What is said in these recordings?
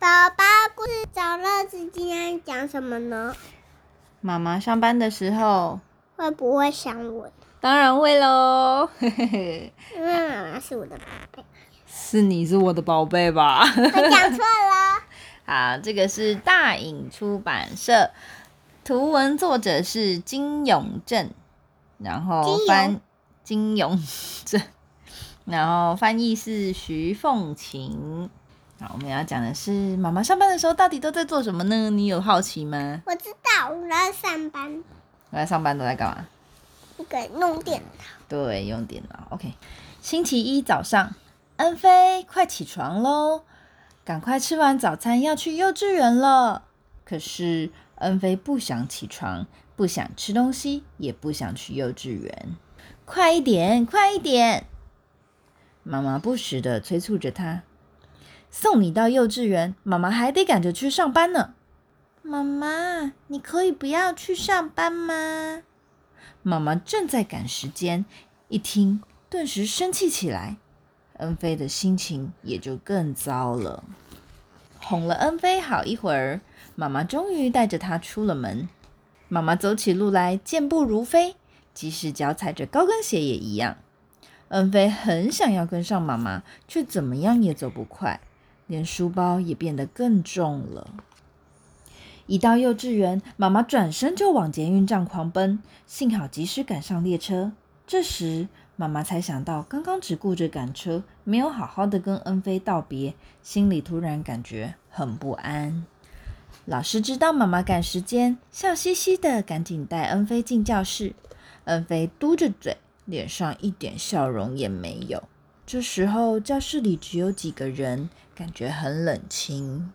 宝宝故事找乐子今天讲什么呢？妈妈上班的时候会不会想我？当然会喽，因为妈妈是我的宝贝。是你是我的宝贝吧？我讲错了。好，这个是大影出版社，图文作者是金永正，然后翻金永正，然后翻译是徐凤琴。好，我们要讲的是妈妈上班的时候到底都在做什么呢？你有好奇吗？我知道，我在上班。我在上班都在干嘛？一个弄电脑。对，用电脑。OK。星期一早上，恩菲，快起床喽！赶快吃完早餐，要去幼稚园了。可是恩菲不想起床，不想吃东西，也不想去幼稚园。快一点，快一点！妈妈不时的催促着他。送你到幼稚园，妈妈还得赶着去上班呢。妈妈，你可以不要去上班吗？妈妈正在赶时间，一听，顿时生气起来。恩菲的心情也就更糟了。哄了恩菲好一会儿，妈妈终于带着她出了门。妈妈走起路来健步如飞，即使脚踩着高跟鞋也一样。恩菲很想要跟上妈妈，却怎么样也走不快。连书包也变得更重了。一到幼稚园，妈妈转身就往捷运站狂奔，幸好及时赶上列车。这时，妈妈才想到，刚刚只顾着赶车，没有好好的跟恩菲道别，心里突然感觉很不安。老师知道妈妈赶时间，笑嘻嘻的赶紧带恩菲进教室。恩菲嘟着嘴，脸上一点笑容也没有。这时候，教室里只有几个人，感觉很冷清。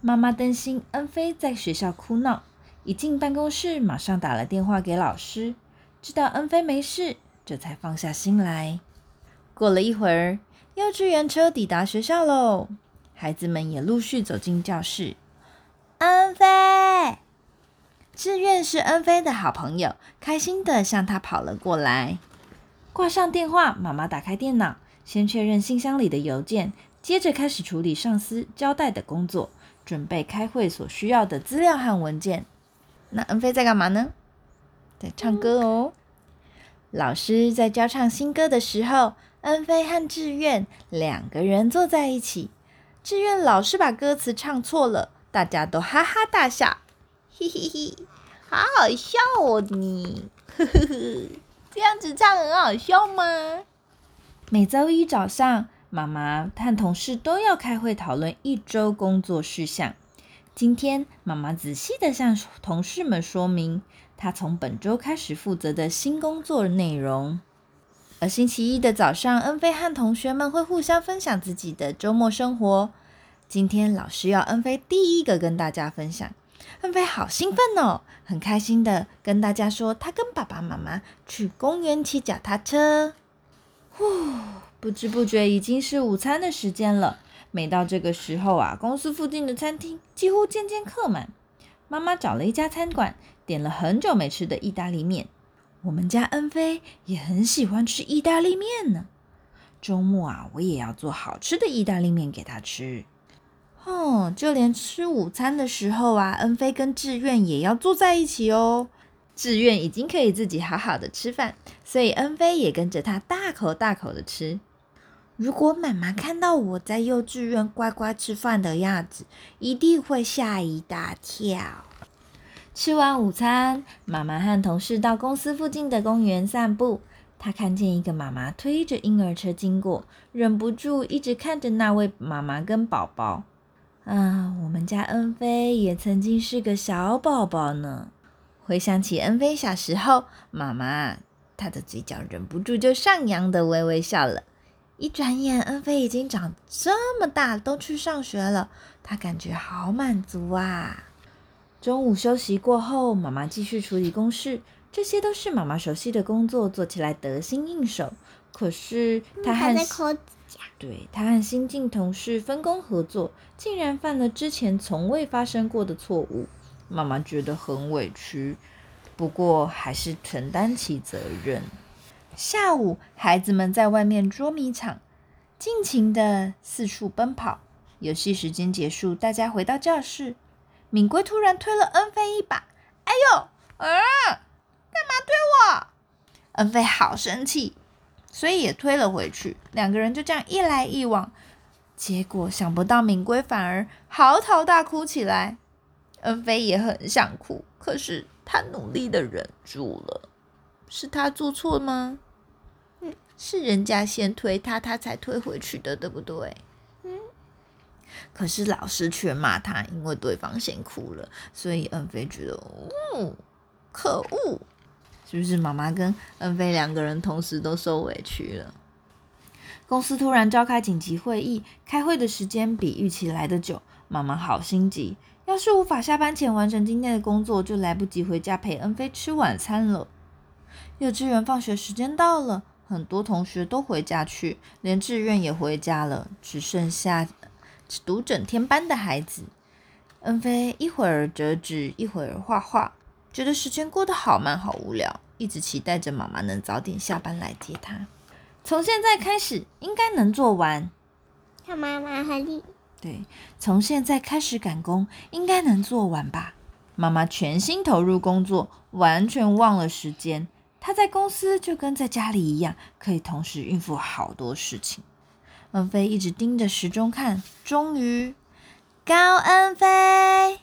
妈妈担心恩菲在学校哭闹，一进办公室，马上打了电话给老师，知道恩菲没事，这才放下心来。过了一会儿，幼稚园车抵达学校喽，孩子们也陆续走进教室。恩菲，志愿是恩菲的好朋友，开心的向他跑了过来。挂上电话，妈妈打开电脑，先确认信箱里的邮件，接着开始处理上司交代的工作，准备开会所需要的资料和文件。那恩菲在干嘛呢？在唱歌哦。老师在教唱新歌的时候，恩菲和志愿两个人坐在一起。志愿老是把歌词唱错了，大家都哈哈大笑，嘿嘿嘿，好好笑哦你，呵呵呵。这样子唱很好笑吗？每周一早上，妈妈和同事都要开会讨论一周工作事项。今天，妈妈仔细的向同事们说明她从本周开始负责的新工作内容。而星期一的早上，恩菲和同学们会互相分享自己的周末生活。今天，老师要恩菲第一个跟大家分享。恩菲好兴奋哦，很开心的跟大家说，他跟爸爸妈妈去公园骑脚踏车。呼，不知不觉已经是午餐的时间了。每到这个时候啊，公司附近的餐厅几乎渐渐客满。妈妈找了一家餐馆，点了很久没吃的意大利面。我们家恩菲也很喜欢吃意大利面呢。周末啊，我也要做好吃的意大利面给他吃。哦，就连吃午餐的时候啊，恩菲跟志愿也要坐在一起哦。志愿已经可以自己好好的吃饭，所以恩菲也跟着他大口大口的吃。如果妈妈看到我在幼稚园乖乖吃饭的样子，一定会吓一大跳。吃完午餐，妈妈和同事到公司附近的公园散步。她看见一个妈妈推着婴儿车经过，忍不住一直看着那位妈妈跟宝宝。啊，我们家恩菲也曾经是个小宝宝呢。回想起恩菲小时候，妈妈她的嘴角忍不住就上扬的微微笑了。一转眼，恩菲已经长这么大，都去上学了，她感觉好满足啊。中午休息过后，妈妈继续处理公事，这些都是妈妈熟悉的工作，做起来得心应手。可是她和对她和新进同事分工合作，竟然犯了之前从未发生过的错误，妈妈觉得很委屈，不过还是承担起责任。下午，孩子们在外面捉迷藏，尽情的四处奔跑，游戏时间结束，大家回到教室。敏圭突然推了恩菲一把，“哎呦，啊，干嘛推我？”恩菲好生气，所以也推了回去。两个人就这样一来一往，结果想不到敏圭反而嚎啕大哭起来。恩菲也很想哭，可是他努力的忍住了。是他做错吗？嗯，是人家先推他，他才推回去的，对不对？嗯。可是老师却骂他，因为对方先哭了，所以恩菲觉得，哦，可恶！是不是妈妈跟恩菲两个人同时都受委屈了？公司突然召开紧急会议，开会的时间比预期来的久，妈妈好心急。要是无法下班前完成今天的工作，就来不及回家陪恩菲吃晚餐了。幼稚园放学时间到了，很多同学都回家去，连志愿也回家了，只剩下读整天班的孩子。恩菲一会儿折纸，一会儿画画，觉得时间过得好慢，好无聊，一直期待着妈妈能早点下班来接她。从现在开始，应该能做完。看妈妈很厉。对，从现在开始赶工，应该能做完吧？妈妈全心投入工作，完全忘了时间。她在公司就跟在家里一样，可以同时应付好多事情。恩菲一直盯着时钟看，终于，高恩菲，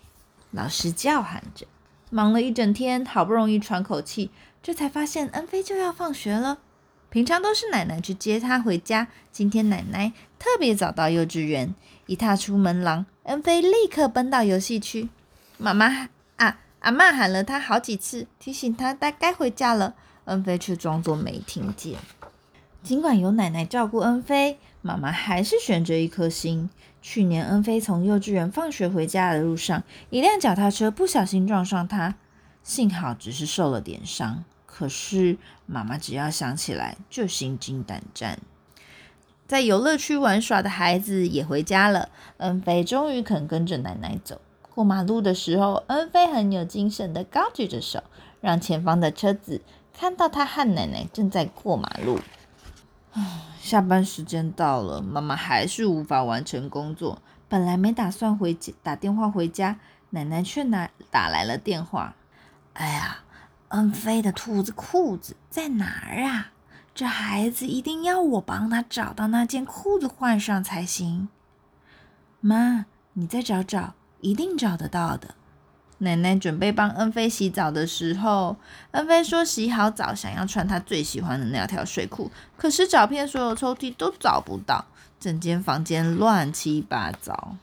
老师叫喊着，忙了一整天，好不容易喘口气，这才发现恩菲就要放学了。平常都是奶奶去接她回家，今天奶奶特别早到幼稚园。一踏出门廊，恩菲立刻奔到游戏区。妈妈啊，阿妈喊了她好几次，提醒她该该回家了。恩菲却装作没听见。尽管有奶奶照顾恩菲，妈妈还是悬着一颗心。去年恩菲从幼稚园放学回家的路上，一辆脚踏车不小心撞上她，幸好只是受了点伤。可是妈妈只要想起来就心惊胆战。在游乐区玩耍的孩子也回家了。恩菲终于肯跟着奶奶走。过马路的时候，恩菲很有精神的高举着手，让前方的车子看到他和奶奶正在过马路。下班时间到了，妈妈还是无法完成工作。本来没打算回家打电话回家，奶奶却拿打来了电话。哎呀，恩菲的兔子裤子在哪儿啊？这孩子一定要我帮他找到那件裤子换上才行。妈，你再找找，一定找得到的。奶奶准备帮恩菲洗澡的时候，恩菲说洗好澡想要穿她最喜欢的那条睡裤，可是找遍所有抽屉都找不到，整间房间乱七八糟。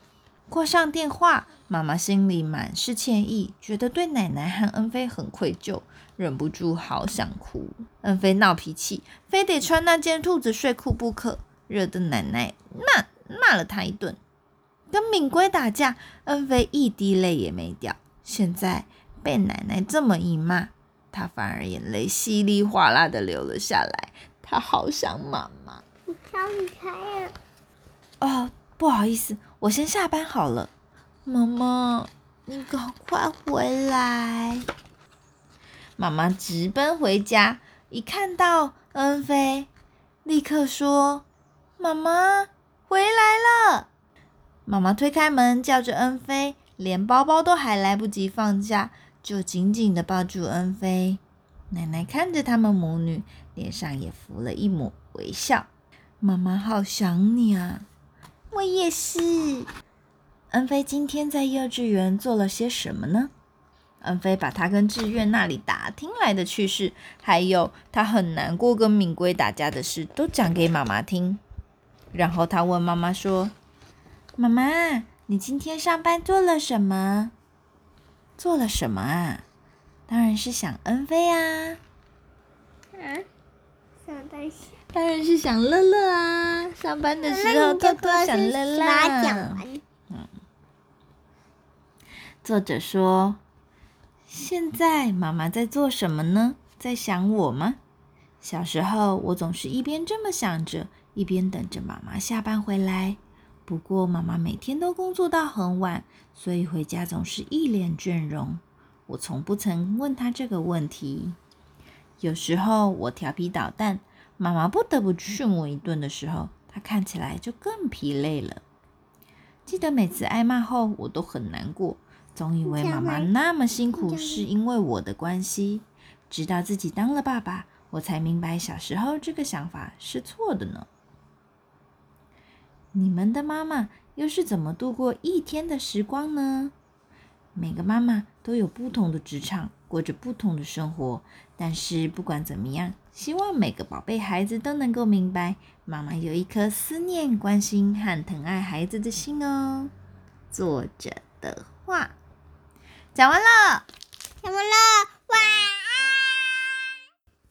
挂上电话，妈妈心里满是歉意，觉得对奶奶和恩菲很愧疚。忍不住好想哭，恩菲闹脾气，非得穿那件兔子睡裤不可，惹得奶奶骂骂了她一顿。跟敏圭打架，恩菲一滴泪也没掉，现在被奶奶这么一骂，他反而眼泪稀里哗啦的流了下来。他好想妈妈。你开你开呀！哦，不好意思，我先下班好了。妈妈，你赶快回来。妈妈直奔回家，一看到恩菲，立刻说：“妈妈回来了。”妈妈推开门，叫着恩菲，连包包都还来不及放下，就紧紧的抱住恩菲。奶奶看着他们母女，脸上也浮了一抹微笑。妈妈好想你啊，我也是。恩菲今天在幼稚园做了些什么呢？恩菲把他跟志愿那里打听来的趣事，还有他很难过跟敏圭打架的事，都讲给妈妈听。然后他问妈妈说：“妈妈，你今天上班做了什么？做了什么啊？当然是想恩菲啊。嗯，想担心，当然是想乐乐啊。上班的时候偷偷想乐乐。嗯，作者说。现在妈妈在做什么呢？在想我吗？小时候我总是一边这么想着，一边等着妈妈下班回来。不过妈妈每天都工作到很晚，所以回家总是一脸倦容。我从不曾问她这个问题。有时候我调皮捣蛋，妈妈不得不训我一顿的时候，她看起来就更疲累了。记得每次挨骂后，我都很难过，总以为妈妈那么辛苦是因为我的关系。直到自己当了爸爸，我才明白小时候这个想法是错的呢。你们的妈妈又是怎么度过一天的时光呢？每个妈妈都有不同的职场，过着不同的生活。但是不管怎么样，希望每个宝贝孩子都能够明白，妈妈有一颗思念、关心和疼爱孩子的心哦。作者的话讲完了。讲完了？